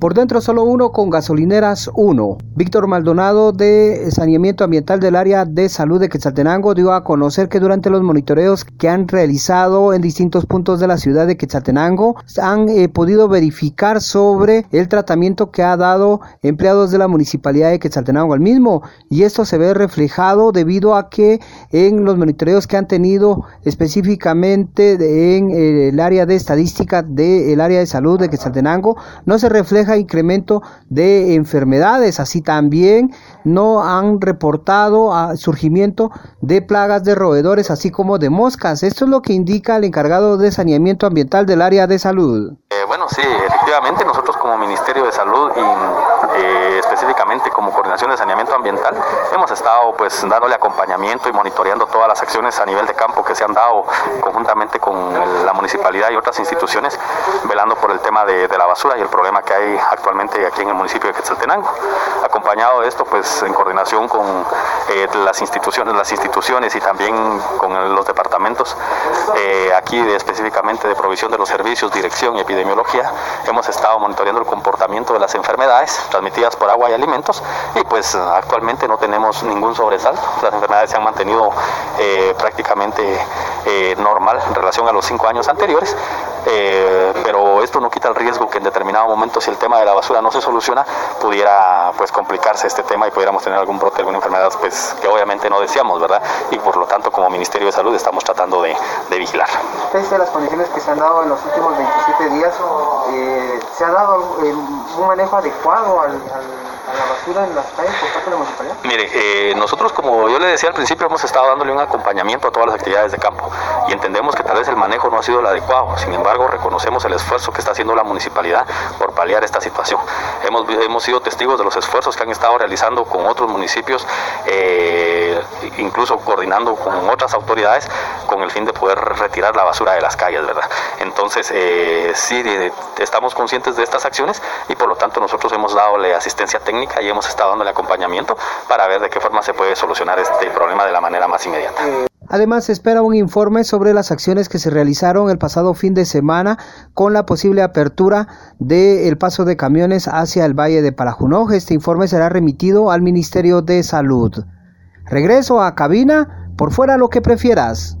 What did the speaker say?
Por dentro solo uno con gasolineras 1. Víctor Maldonado de Saneamiento Ambiental del Área de Salud de Quetzaltenango dio a conocer que durante los monitoreos que han realizado en distintos puntos de la ciudad de Quetzaltenango han eh, podido verificar sobre el tratamiento que ha dado empleados de la Municipalidad de Quetzaltenango al mismo y esto se ve reflejado debido a que en los monitoreos que han tenido específicamente en eh, el área de estadística del área de salud de Quetzaltenango no se refleja incremento de enfermedades. Así también no han reportado surgimiento de plagas de roedores, así como de moscas. Esto es lo que indica el encargado de saneamiento ambiental del área de salud. Eh, bueno, sí, efectivamente nosotros como Ministerio de Salud y eh, específicamente como Coordinación de Saneamiento Ambiental hemos estado pues dándole acompañamiento y monitoreando todas las acciones a nivel de campo que se han dado conjuntamente con la municipalidad y otras instituciones, velando por el tema de, la basura y el problema que hay actualmente aquí en el municipio de Quetzaltenango. Acompañado de esto, pues en coordinación con eh, las instituciones, las instituciones y también con los departamentos eh, aquí específicamente de provisión de los servicios, dirección y epidemiología, hemos estado monitoreando el comportamiento de las enfermedades por agua y alimentos y pues actualmente no tenemos ningún sobresalto. Las enfermedades se han mantenido eh, prácticamente normal en relación a los cinco años anteriores, pero esto no quita el riesgo que en determinado momento si el tema de la basura no se soluciona, pudiera pues complicarse este tema y pudiéramos tener algún brote, alguna enfermedad pues que obviamente no deseamos, ¿verdad? Y por lo tanto como Ministerio de Salud estamos tratando de, de vigilar. Pese a las condiciones que se han dado en los últimos 27 días, eh, ¿se ha dado eh, un manejo adecuado al, a la basura en las calles por parte de la municipalidad? Mire, eh, nosotros como yo le decía al principio hemos estado dándole un acompañamiento a todas las actividades de campo y entendemos que tal vez el manejo no ha sido el adecuado, sin embargo reconocemos el esfuerzo que está haciendo la municipalidad por paliar esta situación. Hemos, hemos sido testigos de los esfuerzos que han estado realizando con otros municipios, eh, incluso coordinando con otras autoridades con el fin de poder retirar la basura de las calles, ¿verdad? Entonces, eh, sí, estamos conscientes de estas acciones y por lo tanto nosotros hemos dado asistencia técnica y hemos estado dándole acompañamiento para ver de qué forma se puede solucionar este problema de la manera más inmediata. Además, se espera un informe sobre las acciones que se realizaron el pasado fin de semana con la posible apertura del paso de camiones hacia el Valle de Palajunoj. Este informe será remitido al Ministerio de Salud. Regreso a cabina, por fuera lo que prefieras.